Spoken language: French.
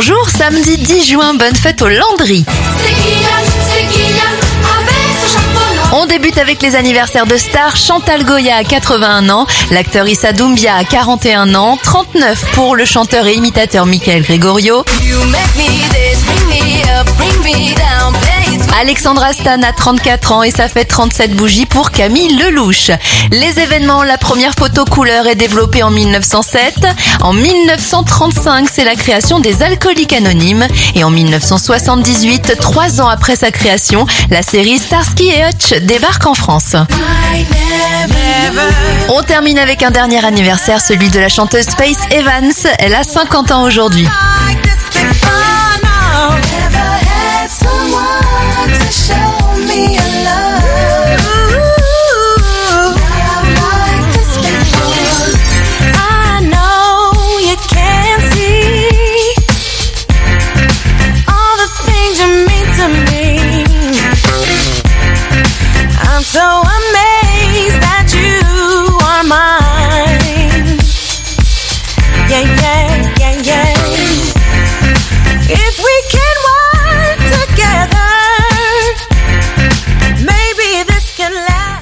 Bonjour, samedi 10 juin, bonne fête au Landry. On débute avec les anniversaires de stars. Chantal Goya a 81 ans, l'acteur Issa Doumbia a 41 ans, 39 pour le chanteur et imitateur Michael Gregorio. Alexandra Stan a 34 ans et ça fait 37 bougies pour Camille Lelouch. Les événements, la première photo couleur est développée en 1907. En 1935, c'est la création des alcooliques anonymes. Et en 1978, trois ans après sa création, la série Starsky et Hutch débarque en France. On termine avec un dernier anniversaire, celui de la chanteuse Space Evans. Elle a 50 ans aujourd'hui. yeah, yeah.